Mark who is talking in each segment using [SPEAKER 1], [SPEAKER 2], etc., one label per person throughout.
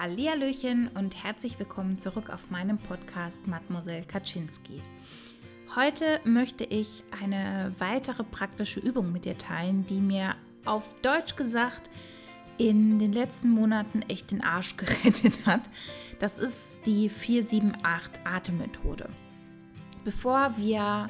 [SPEAKER 1] Hallihallöchen und herzlich willkommen zurück auf meinem Podcast Mademoiselle Kaczynski. Heute möchte ich eine weitere praktische Übung mit dir teilen, die mir auf Deutsch gesagt in den letzten Monaten echt den Arsch gerettet hat. Das ist die 478 Atemmethode. Bevor wir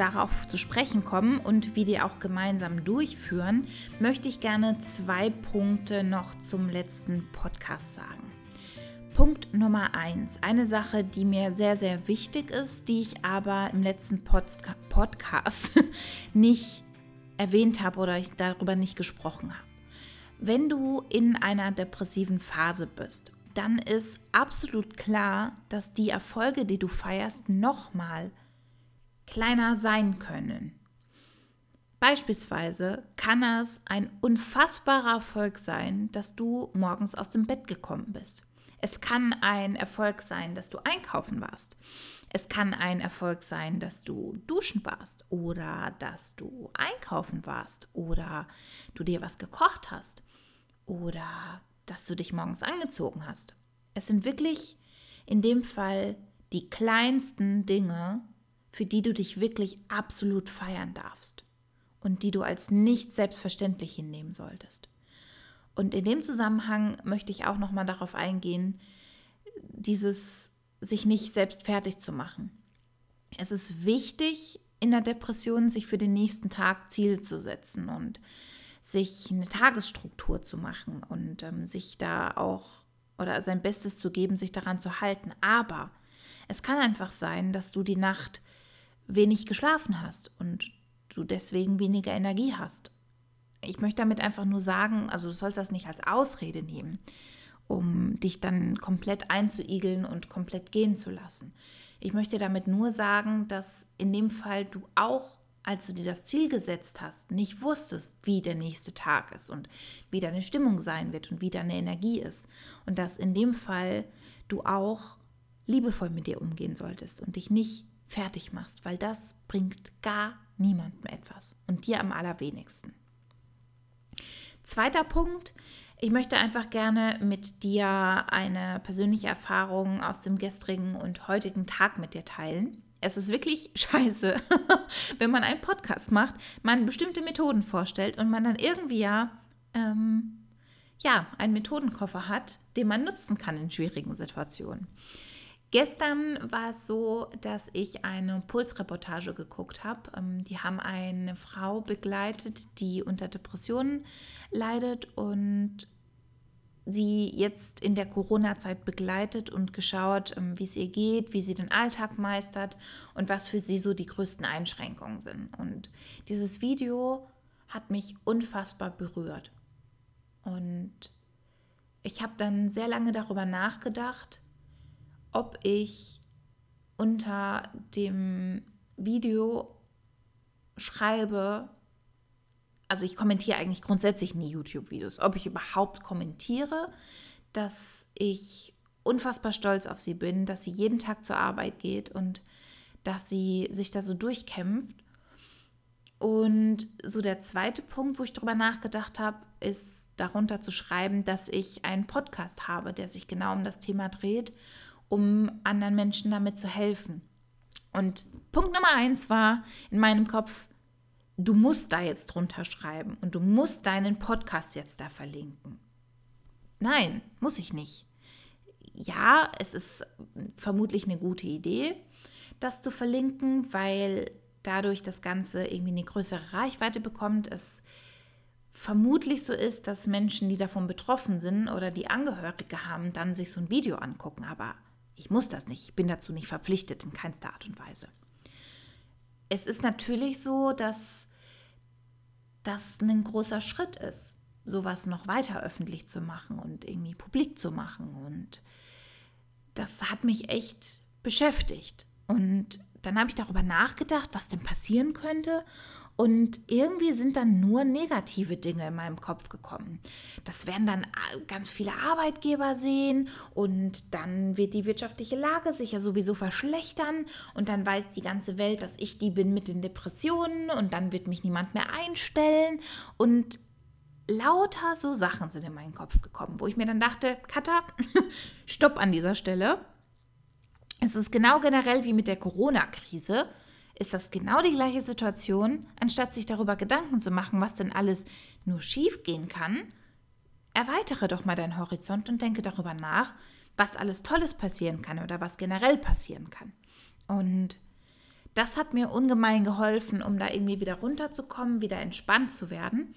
[SPEAKER 1] darauf zu sprechen kommen und wir die auch gemeinsam durchführen, möchte ich gerne zwei Punkte noch zum letzten Podcast sagen. Punkt Nummer eins, eine Sache, die mir sehr, sehr wichtig ist, die ich aber im letzten Pod Podcast nicht erwähnt habe oder ich darüber nicht gesprochen habe. Wenn du in einer depressiven Phase bist, dann ist absolut klar, dass die Erfolge, die du feierst, nochmal kleiner sein können. Beispielsweise kann es ein unfassbarer Erfolg sein, dass du morgens aus dem Bett gekommen bist. Es kann ein Erfolg sein, dass du einkaufen warst. Es kann ein Erfolg sein, dass du duschen warst oder dass du einkaufen warst oder du dir was gekocht hast oder dass du dich morgens angezogen hast. Es sind wirklich in dem Fall die kleinsten Dinge, für die du dich wirklich absolut feiern darfst und die du als nicht selbstverständlich hinnehmen solltest. Und in dem Zusammenhang möchte ich auch noch mal darauf eingehen, dieses sich nicht selbst fertig zu machen. Es ist wichtig in der Depression, sich für den nächsten Tag Ziele zu setzen und sich eine Tagesstruktur zu machen und ähm, sich da auch oder sein Bestes zu geben, sich daran zu halten. Aber es kann einfach sein, dass du die Nacht wenig geschlafen hast und du deswegen weniger Energie hast. Ich möchte damit einfach nur sagen, also du sollst das nicht als Ausrede nehmen, um dich dann komplett einzuigeln und komplett gehen zu lassen. Ich möchte damit nur sagen, dass in dem Fall du auch, als du dir das Ziel gesetzt hast, nicht wusstest, wie der nächste Tag ist und wie deine Stimmung sein wird und wie deine Energie ist. Und dass in dem Fall du auch liebevoll mit dir umgehen solltest und dich nicht fertig machst, weil das bringt gar niemandem etwas und dir am allerwenigsten. Zweiter Punkt, ich möchte einfach gerne mit dir eine persönliche Erfahrung aus dem gestrigen und heutigen Tag mit dir teilen. Es ist wirklich scheiße, wenn man einen Podcast macht, man bestimmte Methoden vorstellt und man dann irgendwie ja, ähm, ja einen Methodenkoffer hat, den man nutzen kann in schwierigen Situationen. Gestern war es so, dass ich eine Pulsreportage geguckt habe. Ähm, die haben eine Frau begleitet, die unter Depressionen leidet und sie jetzt in der Corona-Zeit begleitet und geschaut, ähm, wie es ihr geht, wie sie den Alltag meistert und was für sie so die größten Einschränkungen sind. Und dieses Video hat mich unfassbar berührt. Und ich habe dann sehr lange darüber nachgedacht, ob ich unter dem Video schreibe, also ich kommentiere eigentlich grundsätzlich nie YouTube-Videos, ob ich überhaupt kommentiere, dass ich unfassbar stolz auf sie bin, dass sie jeden Tag zur Arbeit geht und dass sie sich da so durchkämpft. Und so der zweite Punkt, wo ich darüber nachgedacht habe, ist darunter zu schreiben, dass ich einen Podcast habe, der sich genau um das Thema dreht um anderen Menschen damit zu helfen. Und Punkt Nummer eins war in meinem Kopf, du musst da jetzt drunter schreiben und du musst deinen Podcast jetzt da verlinken. Nein, muss ich nicht. Ja, es ist vermutlich eine gute Idee, das zu verlinken, weil dadurch das Ganze irgendwie eine größere Reichweite bekommt. Es vermutlich so ist, dass Menschen, die davon betroffen sind oder die Angehörige haben, dann sich so ein Video angucken. Aber ich muss das nicht, ich bin dazu nicht verpflichtet in keinster Art und Weise. Es ist natürlich so, dass das ein großer Schritt ist, sowas noch weiter öffentlich zu machen und irgendwie publik zu machen. Und das hat mich echt beschäftigt. Und dann habe ich darüber nachgedacht, was denn passieren könnte. Und irgendwie sind dann nur negative Dinge in meinem Kopf gekommen. Das werden dann äh, ganz viele Arbeitgeber sehen und dann wird die wirtschaftliche Lage sich ja sowieso verschlechtern und dann weiß die ganze Welt, dass ich die bin mit den Depressionen und dann wird mich niemand mehr einstellen und lauter so Sachen sind in meinen Kopf gekommen, wo ich mir dann dachte, Katha, stopp an dieser Stelle. Es ist genau generell wie mit der Corona-Krise. Ist das genau die gleiche Situation, anstatt sich darüber Gedanken zu machen, was denn alles nur schief gehen kann? Erweitere doch mal deinen Horizont und denke darüber nach, was alles Tolles passieren kann oder was generell passieren kann. Und das hat mir ungemein geholfen, um da irgendwie wieder runterzukommen, wieder entspannt zu werden.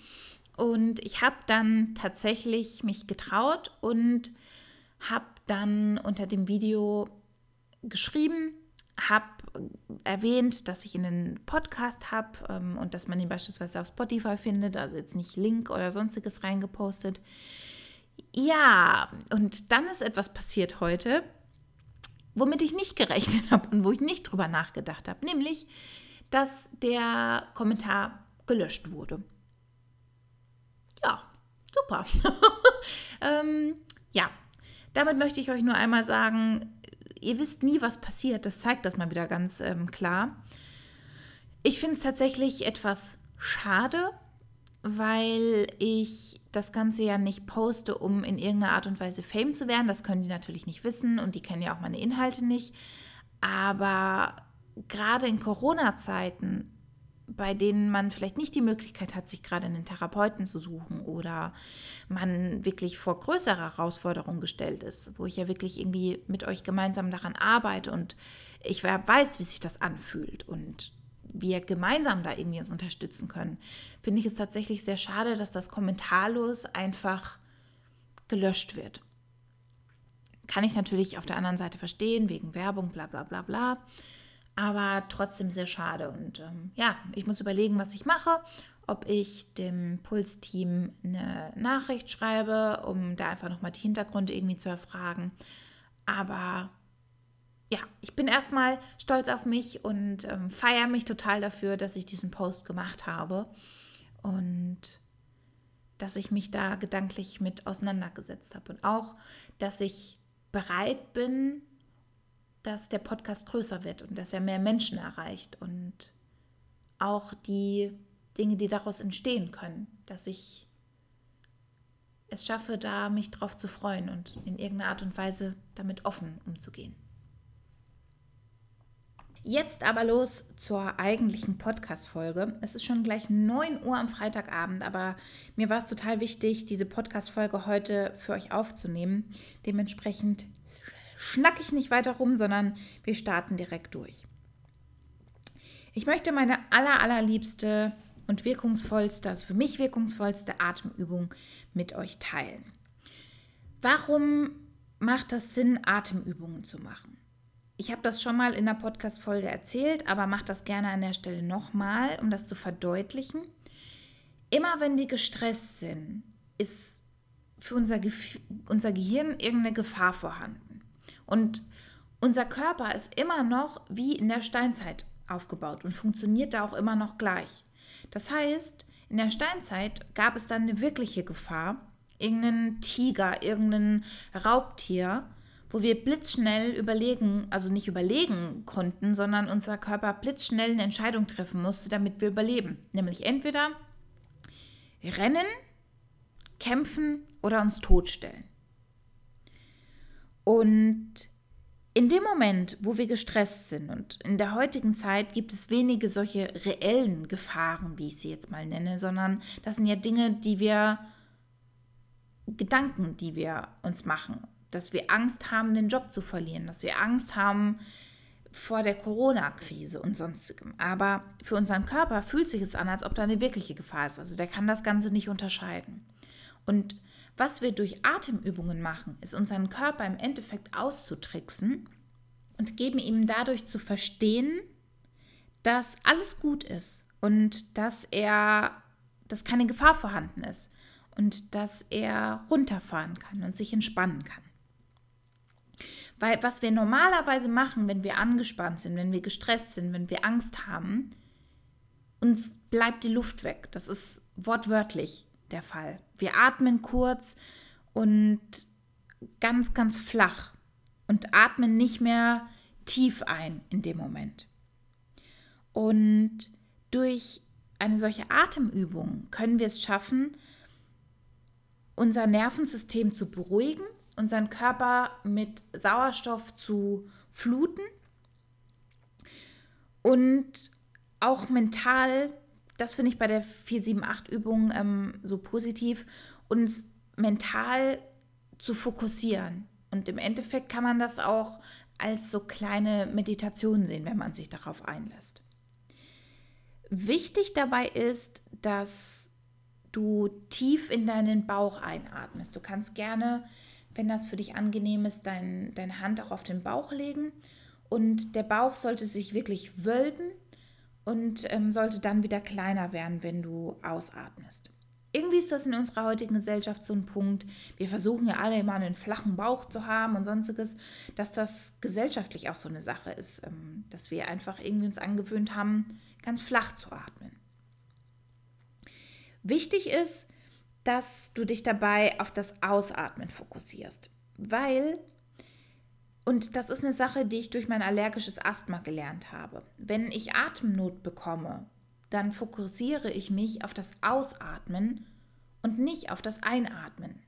[SPEAKER 1] Und ich habe dann tatsächlich mich getraut und habe dann unter dem Video geschrieben, habe erwähnt, dass ich einen Podcast habe ähm, und dass man ihn beispielsweise auf Spotify findet, also jetzt nicht Link oder sonstiges reingepostet. Ja, und dann ist etwas passiert heute, womit ich nicht gerechnet habe und wo ich nicht drüber nachgedacht habe, nämlich, dass der Kommentar gelöscht wurde. Ja, super. ähm, ja, damit möchte ich euch nur einmal sagen, ihr wisst nie, was passiert. Das zeigt das mal wieder ganz ähm, klar. Ich finde es tatsächlich etwas schade, weil ich das Ganze ja nicht poste, um in irgendeiner Art und Weise Fame zu werden. Das können die natürlich nicht wissen und die kennen ja auch meine Inhalte nicht. Aber gerade in Corona-Zeiten, bei denen man vielleicht nicht die Möglichkeit hat, sich gerade einen Therapeuten zu suchen oder man wirklich vor größere Herausforderungen gestellt ist, wo ich ja wirklich irgendwie mit euch gemeinsam daran arbeite und ich weiß, wie sich das anfühlt und wir gemeinsam da irgendwie uns unterstützen können, finde ich es tatsächlich sehr schade, dass das kommentarlos einfach gelöscht wird. Kann ich natürlich auf der anderen Seite verstehen, wegen Werbung, bla bla bla bla. Aber trotzdem sehr schade. Und ähm, ja, ich muss überlegen, was ich mache. Ob ich dem Puls-Team eine Nachricht schreibe, um da einfach nochmal die Hintergründe irgendwie zu erfragen. Aber ja, ich bin erstmal stolz auf mich und ähm, feiere mich total dafür, dass ich diesen Post gemacht habe und dass ich mich da gedanklich mit auseinandergesetzt habe und auch, dass ich bereit bin, dass der Podcast größer wird und dass er mehr Menschen erreicht und auch die Dinge, die daraus entstehen können, dass ich es schaffe, da mich drauf zu freuen und in irgendeiner Art und Weise damit offen umzugehen. Jetzt aber los zur eigentlichen Podcast-Folge. Es ist schon gleich 9 Uhr am Freitagabend, aber mir war es total wichtig, diese Podcast-Folge heute für euch aufzunehmen. Dementsprechend schnacke ich nicht weiter rum, sondern wir starten direkt durch. Ich möchte meine aller, allerliebste und wirkungsvollste, also für mich wirkungsvollste Atemübung mit euch teilen. Warum macht das Sinn, Atemübungen zu machen? Ich habe das schon mal in der Podcast-Folge erzählt, aber mache das gerne an der Stelle nochmal, um das zu verdeutlichen. Immer wenn wir gestresst sind, ist für unser, Ge unser Gehirn irgendeine Gefahr vorhanden. Und unser Körper ist immer noch wie in der Steinzeit aufgebaut und funktioniert da auch immer noch gleich. Das heißt, in der Steinzeit gab es dann eine wirkliche Gefahr, irgendeinen Tiger, irgendein Raubtier, wo wir blitzschnell überlegen, also nicht überlegen konnten, sondern unser Körper blitzschnell eine Entscheidung treffen musste, damit wir überleben. Nämlich entweder rennen, kämpfen oder uns totstellen. Und in dem Moment, wo wir gestresst sind, und in der heutigen Zeit gibt es wenige solche reellen Gefahren, wie ich sie jetzt mal nenne, sondern das sind ja Dinge, die wir, Gedanken, die wir uns machen dass wir Angst haben, den Job zu verlieren, dass wir Angst haben vor der Corona-Krise und sonstigem. Aber für unseren Körper fühlt sich es an, als ob da eine wirkliche Gefahr ist. Also der kann das Ganze nicht unterscheiden. Und was wir durch Atemübungen machen, ist unseren Körper im Endeffekt auszutricksen und geben ihm dadurch zu verstehen, dass alles gut ist und dass er, dass keine Gefahr vorhanden ist und dass er runterfahren kann und sich entspannen kann. Weil was wir normalerweise machen, wenn wir angespannt sind, wenn wir gestresst sind, wenn wir Angst haben, uns bleibt die Luft weg. Das ist wortwörtlich der Fall. Wir atmen kurz und ganz, ganz flach und atmen nicht mehr tief ein in dem Moment. Und durch eine solche Atemübung können wir es schaffen, unser Nervensystem zu beruhigen, unseren Körper mit Sauerstoff zu fluten und auch mental, das finde ich bei der 478-Übung ähm, so positiv, uns mental zu fokussieren. Und im Endeffekt kann man das auch als so kleine Meditation sehen, wenn man sich darauf einlässt. Wichtig dabei ist, dass du tief in deinen Bauch einatmest. Du kannst gerne, wenn das für dich angenehm ist, dein, deine Hand auch auf den Bauch legen. Und der Bauch sollte sich wirklich wölben und ähm, sollte dann wieder kleiner werden, wenn du ausatmest. Irgendwie ist das in unserer heutigen Gesellschaft so ein Punkt. Wir versuchen ja alle immer einen flachen Bauch zu haben und sonstiges, dass das gesellschaftlich auch so eine Sache ist, ähm, dass wir einfach irgendwie uns angewöhnt haben, ganz flach zu atmen. Wichtig ist, dass du dich dabei auf das Ausatmen fokussierst, weil, und das ist eine Sache, die ich durch mein allergisches Asthma gelernt habe, wenn ich Atemnot bekomme dann fokussiere ich mich auf das Ausatmen und nicht auf das Einatmen.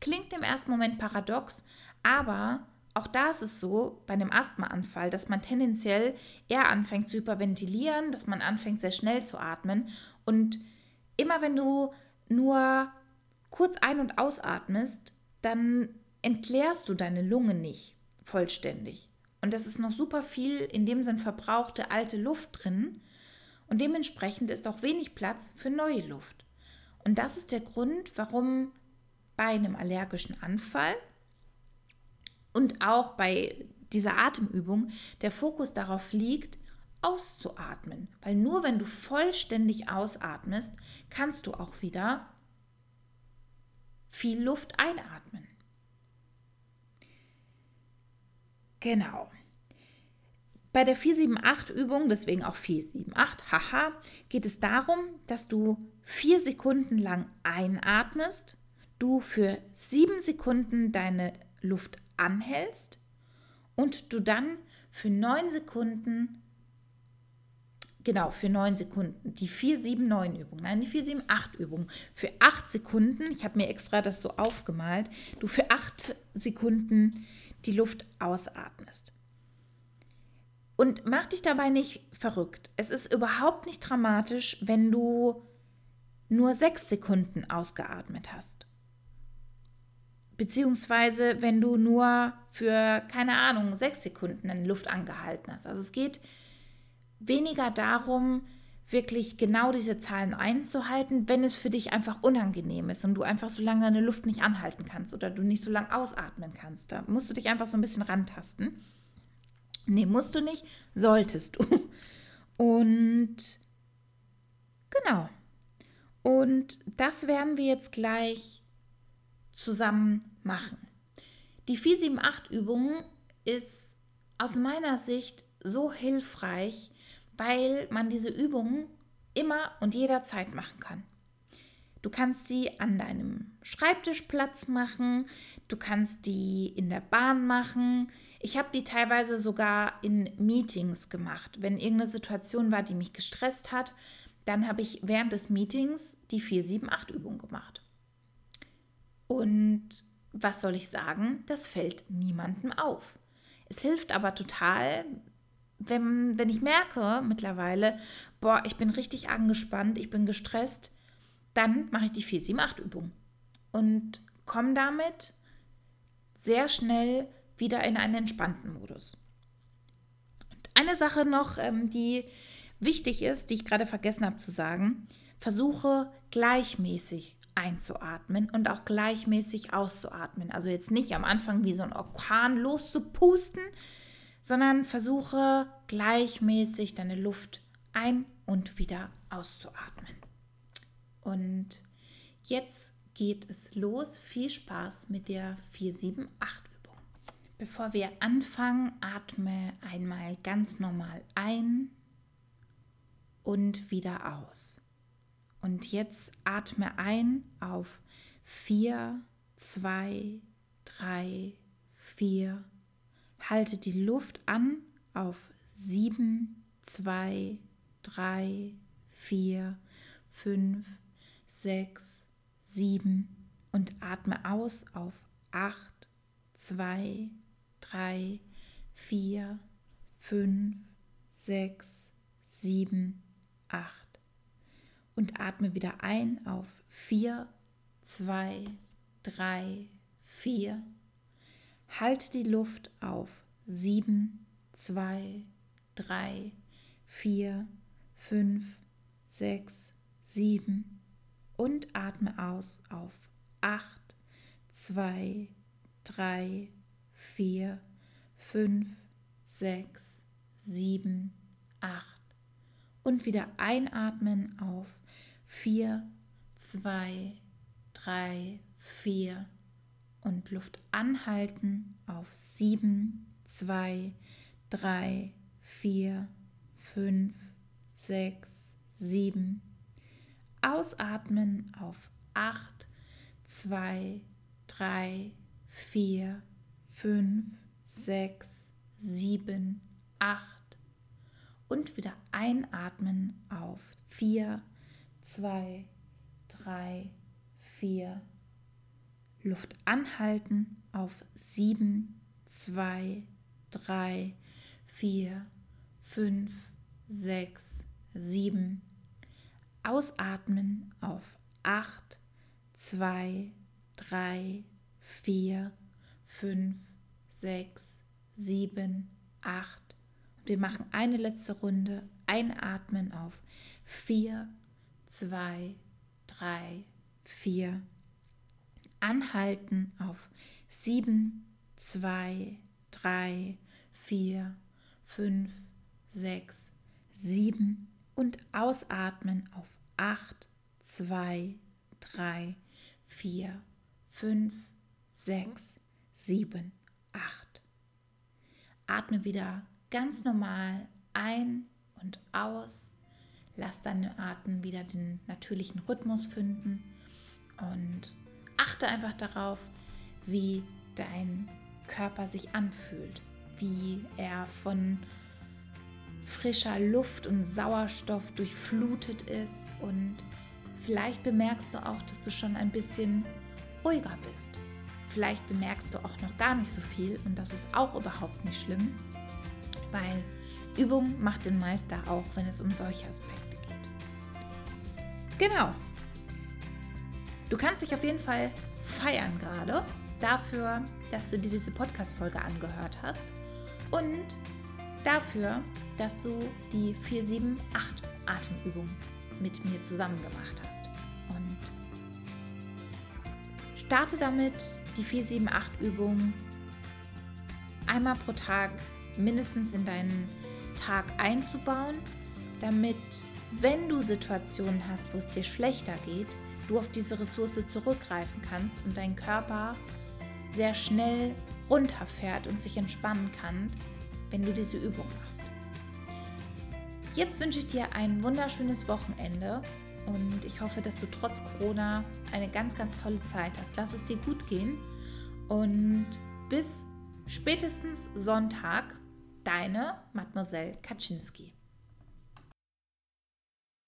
[SPEAKER 1] Klingt im ersten Moment paradox, aber auch da ist es so bei einem Asthmaanfall, dass man tendenziell eher anfängt zu hyperventilieren, dass man anfängt sehr schnell zu atmen. Und immer wenn du nur kurz ein- und ausatmest, dann entleerst du deine Lunge nicht vollständig. Und das ist noch super viel in dem Sinn verbrauchte alte Luft drin und dementsprechend ist auch wenig Platz für neue Luft. Und das ist der Grund, warum bei einem allergischen Anfall und auch bei dieser Atemübung der Fokus darauf liegt, auszuatmen. Weil nur wenn du vollständig ausatmest, kannst du auch wieder viel Luft einatmen. Genau. Bei der 478-Übung, deswegen auch 478, haha, geht es darum, dass du vier Sekunden lang einatmest, du für sieben Sekunden deine Luft anhältst und du dann für neun Sekunden, genau, für neun Sekunden, die 479-Übung, nein, die 478-Übung, für acht Sekunden, ich habe mir extra das so aufgemalt, du für acht Sekunden die Luft ausatmest. Und mach dich dabei nicht verrückt. Es ist überhaupt nicht dramatisch, wenn du nur sechs Sekunden ausgeatmet hast. Beziehungsweise wenn du nur für, keine Ahnung, sechs Sekunden in Luft angehalten hast. Also es geht weniger darum, wirklich genau diese Zahlen einzuhalten, wenn es für dich einfach unangenehm ist und du einfach so lange deine Luft nicht anhalten kannst oder du nicht so lange ausatmen kannst. Da musst du dich einfach so ein bisschen rantasten. Nee, musst du nicht, solltest du. Und genau. Und das werden wir jetzt gleich zusammen machen. Die 478-Übung ist aus meiner Sicht so hilfreich, weil man diese Übung immer und jederzeit machen kann. Du kannst sie an deinem Schreibtischplatz machen, du kannst die in der Bahn machen. Ich habe die teilweise sogar in Meetings gemacht. Wenn irgendeine Situation war, die mich gestresst hat, dann habe ich während des Meetings die 478-Übung gemacht. Und was soll ich sagen? Das fällt niemandem auf. Es hilft aber total, wenn, wenn ich merke mittlerweile, boah, ich bin richtig angespannt, ich bin gestresst, dann mache ich die 478-Übung und komme damit sehr schnell wieder in einen entspannten Modus. Und eine Sache noch, ähm, die wichtig ist, die ich gerade vergessen habe zu sagen, versuche gleichmäßig einzuatmen und auch gleichmäßig auszuatmen. Also jetzt nicht am Anfang wie so ein Orkan loszupusten, sondern versuche gleichmäßig deine Luft ein und wieder auszuatmen. Und jetzt geht es los. Viel Spaß mit der 478-Übung. Bevor wir anfangen, atme einmal ganz normal ein und wieder aus. Und jetzt atme ein auf 4, 2, 3, 4. Halte die Luft an auf 7, 2, 3, 4, 5, 6, 7 und atme aus auf 8, 2, 3, 4, 5, 6, 7, 8. Und atme wieder ein auf 4, 2, 3, 4. Halte die Luft auf. 7, 2, 3, 4, 5, 6, 7 und atme aus auf 8, 2, 3, 4, 5, 6, 7, 8 und wieder einatmen auf. 4, 2, 3, 4 und Luft anhalten auf 7, 2, 3, 4, 5, 6, 7. Ausatmen auf 8, 2, 3, 4, 5, 6, 7, 8. Und wieder einatmen auf 4, 2, 3, 4. Luft anhalten auf 7, 2, 3, 4, 5, 6, 7. Ausatmen auf 8, 2, 3, 4, 5, 6, 7, 8. Und wir machen eine letzte Runde. Einatmen auf 4, 2, 3, 4. Anhalten auf 7, 2, 3, 4, 5, 6, 7 und ausatmen auf 8, 2, 3, 4, 5, 6, 7, 8. Atme wieder ganz normal ein und aus. Lass deine Atem wieder den natürlichen Rhythmus finden und achte einfach darauf, wie dein Körper sich anfühlt, wie er von frischer Luft und Sauerstoff durchflutet ist und vielleicht bemerkst du auch, dass du schon ein bisschen ruhiger bist. Vielleicht bemerkst du auch noch gar nicht so viel und das ist auch überhaupt nicht schlimm, weil Übung macht den Meister auch, wenn es um solche Aspekte geht. Genau. Du kannst dich auf jeden Fall feiern gerade dafür, dass du dir diese Podcast-Folge angehört hast und dafür, dass du die 478 Atemübung mit mir zusammen gemacht hast. Und starte damit, die 478 Übung einmal pro Tag mindestens in deinen Tag einzubauen, damit, wenn du Situationen hast, wo es dir schlechter geht, du auf diese Ressource zurückgreifen kannst und dein Körper sehr schnell runterfährt und sich entspannen kann, wenn du diese Übung machst. Jetzt wünsche ich dir ein wunderschönes Wochenende und ich hoffe, dass du trotz Corona eine ganz, ganz tolle Zeit hast. Lass es dir gut gehen und bis spätestens Sonntag, deine Mademoiselle Kaczynski.